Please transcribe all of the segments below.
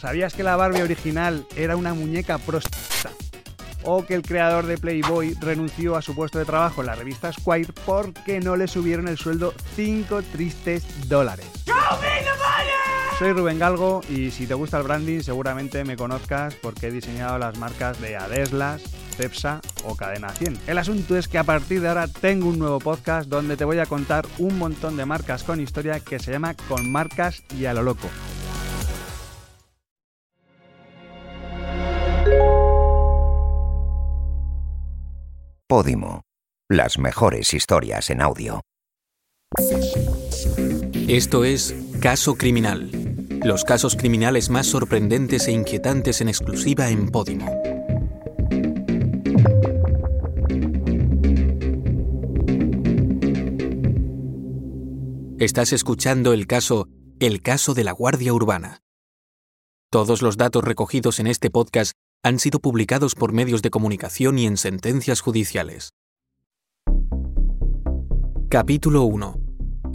¿Sabías que la Barbie original era una muñeca prostituta? O que el creador de Playboy renunció a su puesto de trabajo en la revista Squire porque no le subieron el sueldo 5 tristes dólares. Soy Rubén Galgo y si te gusta el branding seguramente me conozcas porque he diseñado las marcas de Adeslas, Cepsa o Cadena 100. El asunto es que a partir de ahora tengo un nuevo podcast donde te voy a contar un montón de marcas con historia que se llama Con Marcas y a lo Loco. Podimo. Las mejores historias en audio. Esto es Caso Criminal. Los casos criminales más sorprendentes e inquietantes en exclusiva en Podimo. Estás escuchando el caso El caso de la Guardia Urbana. Todos los datos recogidos en este podcast han sido publicados por medios de comunicación y en sentencias judiciales. Capítulo 1.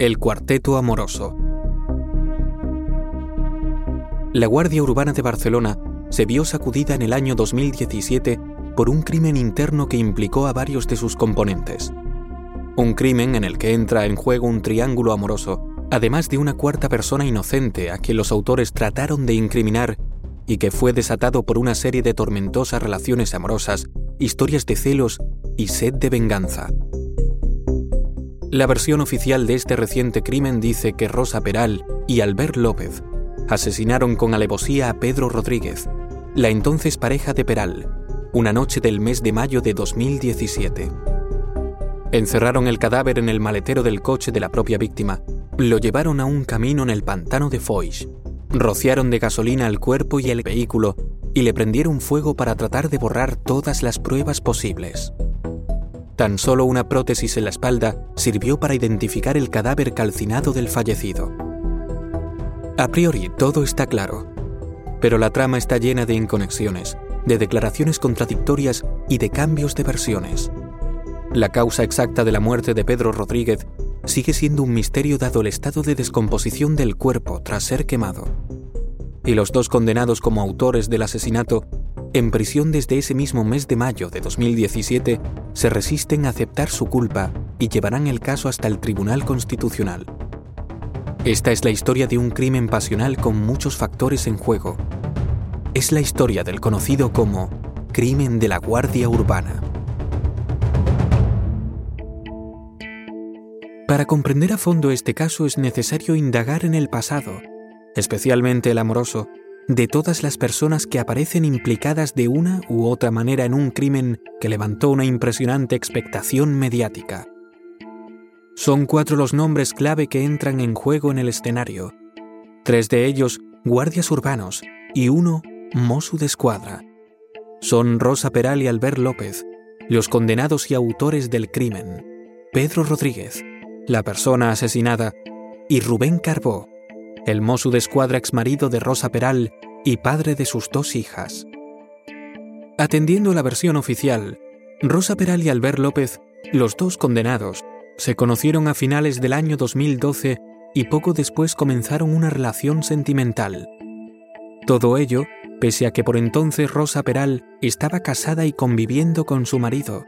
El Cuarteto Amoroso. La Guardia Urbana de Barcelona se vio sacudida en el año 2017 por un crimen interno que implicó a varios de sus componentes. Un crimen en el que entra en juego un triángulo amoroso, además de una cuarta persona inocente a quien los autores trataron de incriminar y que fue desatado por una serie de tormentosas relaciones amorosas, historias de celos y sed de venganza. La versión oficial de este reciente crimen dice que Rosa Peral y Albert López asesinaron con alevosía a Pedro Rodríguez, la entonces pareja de Peral, una noche del mes de mayo de 2017. Encerraron el cadáver en el maletero del coche de la propia víctima, lo llevaron a un camino en el pantano de Foix Rociaron de gasolina el cuerpo y el vehículo y le prendieron fuego para tratar de borrar todas las pruebas posibles. Tan solo una prótesis en la espalda sirvió para identificar el cadáver calcinado del fallecido. A priori todo está claro, pero la trama está llena de inconexiones, de declaraciones contradictorias y de cambios de versiones. La causa exacta de la muerte de Pedro Rodríguez sigue siendo un misterio dado el estado de descomposición del cuerpo tras ser quemado. Y los dos condenados como autores del asesinato, en prisión desde ese mismo mes de mayo de 2017, se resisten a aceptar su culpa y llevarán el caso hasta el Tribunal Constitucional. Esta es la historia de un crimen pasional con muchos factores en juego. Es la historia del conocido como crimen de la Guardia Urbana. Para comprender a fondo este caso es necesario indagar en el pasado, especialmente el amoroso, de todas las personas que aparecen implicadas de una u otra manera en un crimen que levantó una impresionante expectación mediática. Son cuatro los nombres clave que entran en juego en el escenario. Tres de ellos guardias urbanos y uno Mosu de escuadra. Son Rosa Peral y Albert López, los condenados y autores del crimen. Pedro Rodríguez, la persona asesinada, y Rubén Carbó, el mozo de escuadra exmarido de Rosa Peral y padre de sus dos hijas. Atendiendo la versión oficial, Rosa Peral y Albert López, los dos condenados, se conocieron a finales del año 2012 y poco después comenzaron una relación sentimental. Todo ello pese a que por entonces Rosa Peral estaba casada y conviviendo con su marido,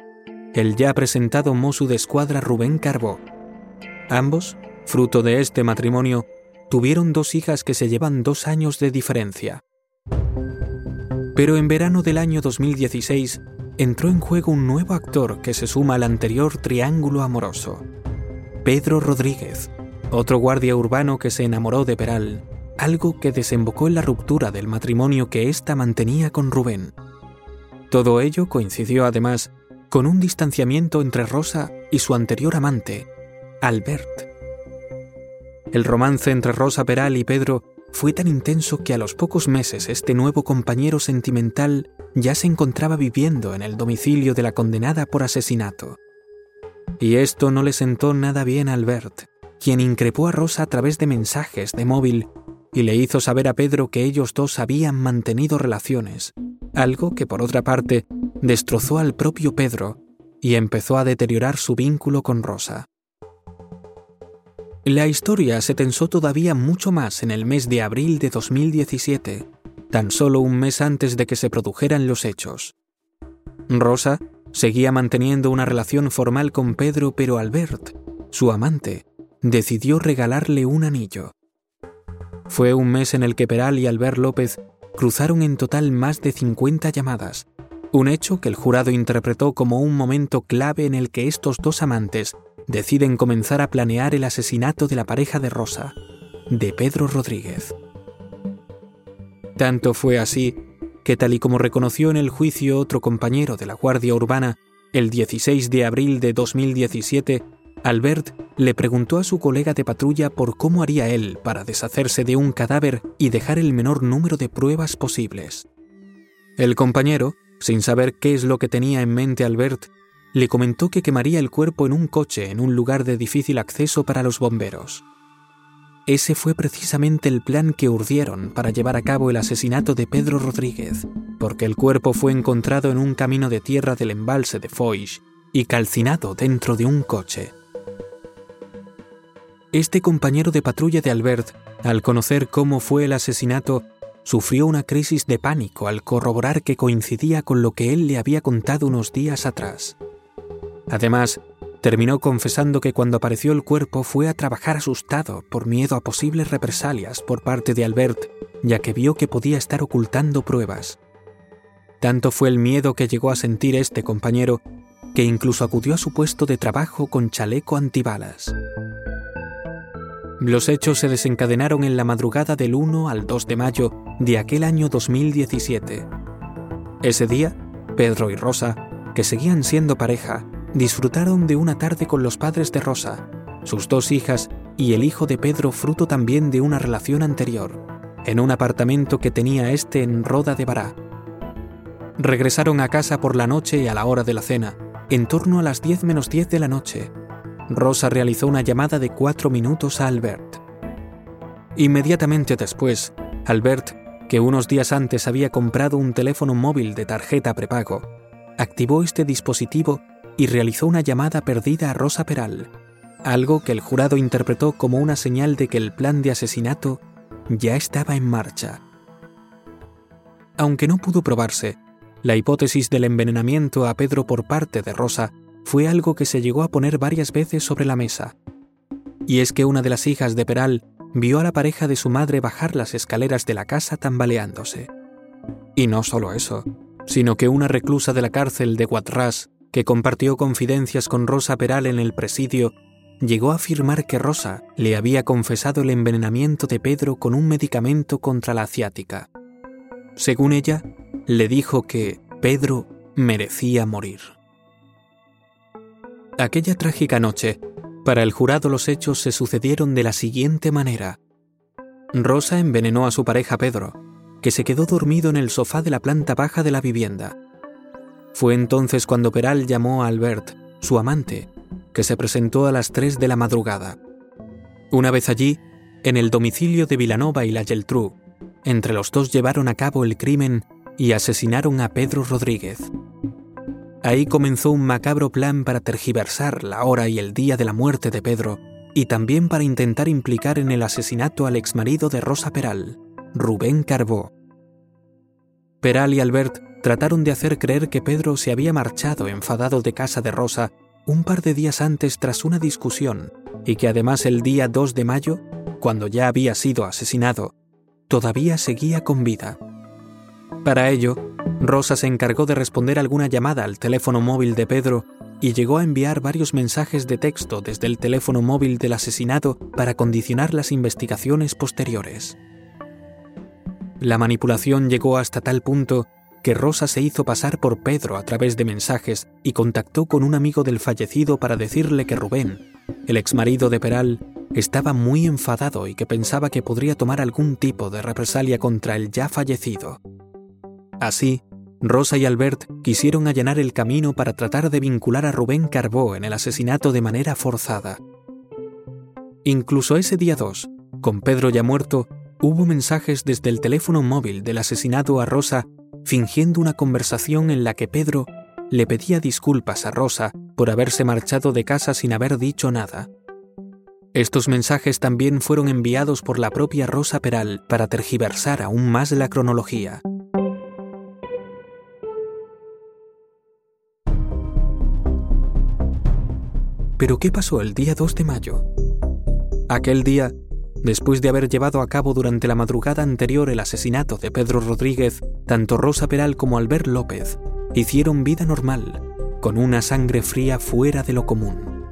el ya presentado mozo de escuadra Rubén Carbó. Ambos, fruto de este matrimonio, tuvieron dos hijas que se llevan dos años de diferencia. Pero en verano del año 2016 entró en juego un nuevo actor que se suma al anterior triángulo amoroso. Pedro Rodríguez, otro guardia urbano que se enamoró de Peral, algo que desembocó en la ruptura del matrimonio que ésta mantenía con Rubén. Todo ello coincidió además con un distanciamiento entre Rosa y su anterior amante, Albert. El romance entre Rosa Peral y Pedro fue tan intenso que a los pocos meses este nuevo compañero sentimental ya se encontraba viviendo en el domicilio de la condenada por asesinato. Y esto no le sentó nada bien a Albert, quien increpó a Rosa a través de mensajes de móvil y le hizo saber a Pedro que ellos dos habían mantenido relaciones, algo que por otra parte destrozó al propio Pedro y empezó a deteriorar su vínculo con Rosa. La historia se tensó todavía mucho más en el mes de abril de 2017, tan solo un mes antes de que se produjeran los hechos. Rosa seguía manteniendo una relación formal con Pedro, pero Albert, su amante, decidió regalarle un anillo. Fue un mes en el que Peral y Albert López cruzaron en total más de 50 llamadas, un hecho que el jurado interpretó como un momento clave en el que estos dos amantes deciden comenzar a planear el asesinato de la pareja de Rosa, de Pedro Rodríguez. Tanto fue así que tal y como reconoció en el juicio otro compañero de la Guardia Urbana, el 16 de abril de 2017, Albert le preguntó a su colega de patrulla por cómo haría él para deshacerse de un cadáver y dejar el menor número de pruebas posibles. El compañero, sin saber qué es lo que tenía en mente Albert, le comentó que quemaría el cuerpo en un coche en un lugar de difícil acceso para los bomberos. Ese fue precisamente el plan que urdieron para llevar a cabo el asesinato de Pedro Rodríguez, porque el cuerpo fue encontrado en un camino de tierra del embalse de Foix y calcinado dentro de un coche. Este compañero de patrulla de Albert, al conocer cómo fue el asesinato, sufrió una crisis de pánico al corroborar que coincidía con lo que él le había contado unos días atrás. Además, terminó confesando que cuando apareció el cuerpo fue a trabajar asustado por miedo a posibles represalias por parte de Albert, ya que vio que podía estar ocultando pruebas. Tanto fue el miedo que llegó a sentir este compañero que incluso acudió a su puesto de trabajo con chaleco antibalas. Los hechos se desencadenaron en la madrugada del 1 al 2 de mayo de aquel año 2017. Ese día, Pedro y Rosa, que seguían siendo pareja, disfrutaron de una tarde con los padres de Rosa, sus dos hijas y el hijo de Pedro fruto también de una relación anterior, en un apartamento que tenía este en Roda de Bará. Regresaron a casa por la noche a la hora de la cena, en torno a las 10 menos 10 de la noche, Rosa realizó una llamada de cuatro minutos a Albert. Inmediatamente después, Albert, que unos días antes había comprado un teléfono móvil de tarjeta prepago, activó este dispositivo y realizó una llamada perdida a Rosa Peral, algo que el jurado interpretó como una señal de que el plan de asesinato ya estaba en marcha. Aunque no pudo probarse, la hipótesis del envenenamiento a Pedro por parte de Rosa fue algo que se llegó a poner varias veces sobre la mesa. Y es que una de las hijas de Peral vio a la pareja de su madre bajar las escaleras de la casa tambaleándose. Y no solo eso, sino que una reclusa de la cárcel de Guadras, que compartió confidencias con Rosa Peral en el presidio, llegó a afirmar que Rosa le había confesado el envenenamiento de Pedro con un medicamento contra la ciática. Según ella, le dijo que Pedro merecía morir. Aquella trágica noche, para el jurado los hechos se sucedieron de la siguiente manera. Rosa envenenó a su pareja Pedro, que se quedó dormido en el sofá de la planta baja de la vivienda. Fue entonces cuando Peral llamó a Albert, su amante, que se presentó a las 3 de la madrugada. Una vez allí, en el domicilio de Vilanova y la Geltrú, entre los dos llevaron a cabo el crimen y asesinaron a Pedro Rodríguez. Ahí comenzó un macabro plan para tergiversar la hora y el día de la muerte de Pedro, y también para intentar implicar en el asesinato al exmarido de Rosa Peral, Rubén Carbó. Peral y Albert trataron de hacer creer que Pedro se había marchado enfadado de casa de Rosa un par de días antes tras una discusión, y que además el día 2 de mayo, cuando ya había sido asesinado, todavía seguía con vida. Para ello, Rosa se encargó de responder alguna llamada al teléfono móvil de Pedro y llegó a enviar varios mensajes de texto desde el teléfono móvil del asesinado para condicionar las investigaciones posteriores. La manipulación llegó hasta tal punto que Rosa se hizo pasar por Pedro a través de mensajes y contactó con un amigo del fallecido para decirle que Rubén, el exmarido de Peral, estaba muy enfadado y que pensaba que podría tomar algún tipo de represalia contra el ya fallecido. Así, Rosa y Albert quisieron allanar el camino para tratar de vincular a Rubén Carbó en el asesinato de manera forzada. Incluso ese día 2, con Pedro ya muerto, hubo mensajes desde el teléfono móvil del asesinado a Rosa fingiendo una conversación en la que Pedro le pedía disculpas a Rosa por haberse marchado de casa sin haber dicho nada. Estos mensajes también fueron enviados por la propia Rosa Peral para tergiversar aún más la cronología. Pero ¿qué pasó el día 2 de mayo? Aquel día, después de haber llevado a cabo durante la madrugada anterior el asesinato de Pedro Rodríguez, tanto Rosa Peral como Albert López hicieron vida normal, con una sangre fría fuera de lo común.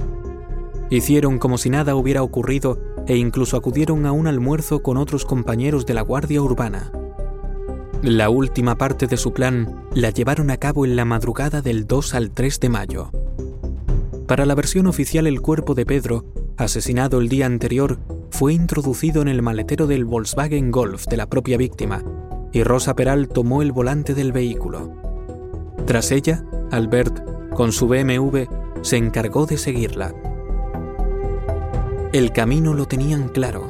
Hicieron como si nada hubiera ocurrido e incluso acudieron a un almuerzo con otros compañeros de la Guardia Urbana. La última parte de su plan la llevaron a cabo en la madrugada del 2 al 3 de mayo. Para la versión oficial el cuerpo de Pedro, asesinado el día anterior, fue introducido en el maletero del Volkswagen Golf de la propia víctima, y Rosa Peral tomó el volante del vehículo. Tras ella, Albert, con su BMW, se encargó de seguirla. El camino lo tenían claro.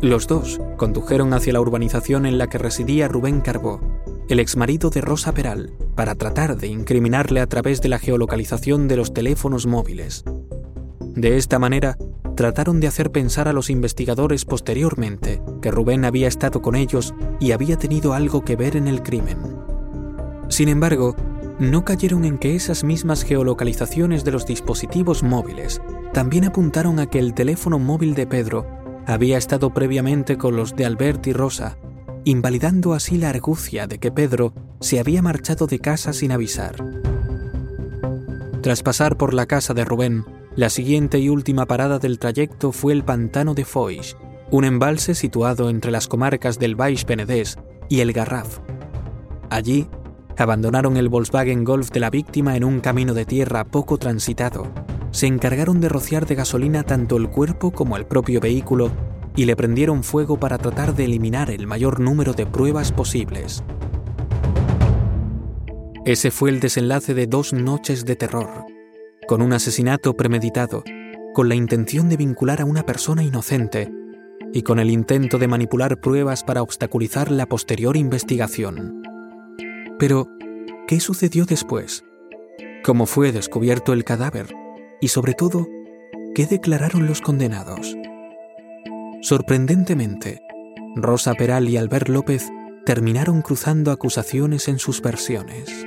Los dos condujeron hacia la urbanización en la que residía Rubén Carbó, el exmarido de Rosa Peral, para tratar de incriminarle a través de la geolocalización de los teléfonos móviles. De esta manera, trataron de hacer pensar a los investigadores posteriormente que Rubén había estado con ellos y había tenido algo que ver en el crimen. Sin embargo, no cayeron en que esas mismas geolocalizaciones de los dispositivos móviles también apuntaron a que el teléfono móvil de Pedro había estado previamente con los de Albert y Rosa invalidando así la argucia de que Pedro se había marchado de casa sin avisar. Tras pasar por la casa de Rubén, la siguiente y última parada del trayecto fue el pantano de Foix, un embalse situado entre las comarcas del Baix Penedès y el Garraf. Allí, abandonaron el Volkswagen Golf de la víctima en un camino de tierra poco transitado. Se encargaron de rociar de gasolina tanto el cuerpo como el propio vehículo y le prendieron fuego para tratar de eliminar el mayor número de pruebas posibles. Ese fue el desenlace de dos noches de terror, con un asesinato premeditado, con la intención de vincular a una persona inocente y con el intento de manipular pruebas para obstaculizar la posterior investigación. Pero, ¿qué sucedió después? ¿Cómo fue descubierto el cadáver? Y sobre todo, ¿qué declararon los condenados? Sorprendentemente, Rosa Peral y Albert López terminaron cruzando acusaciones en sus versiones.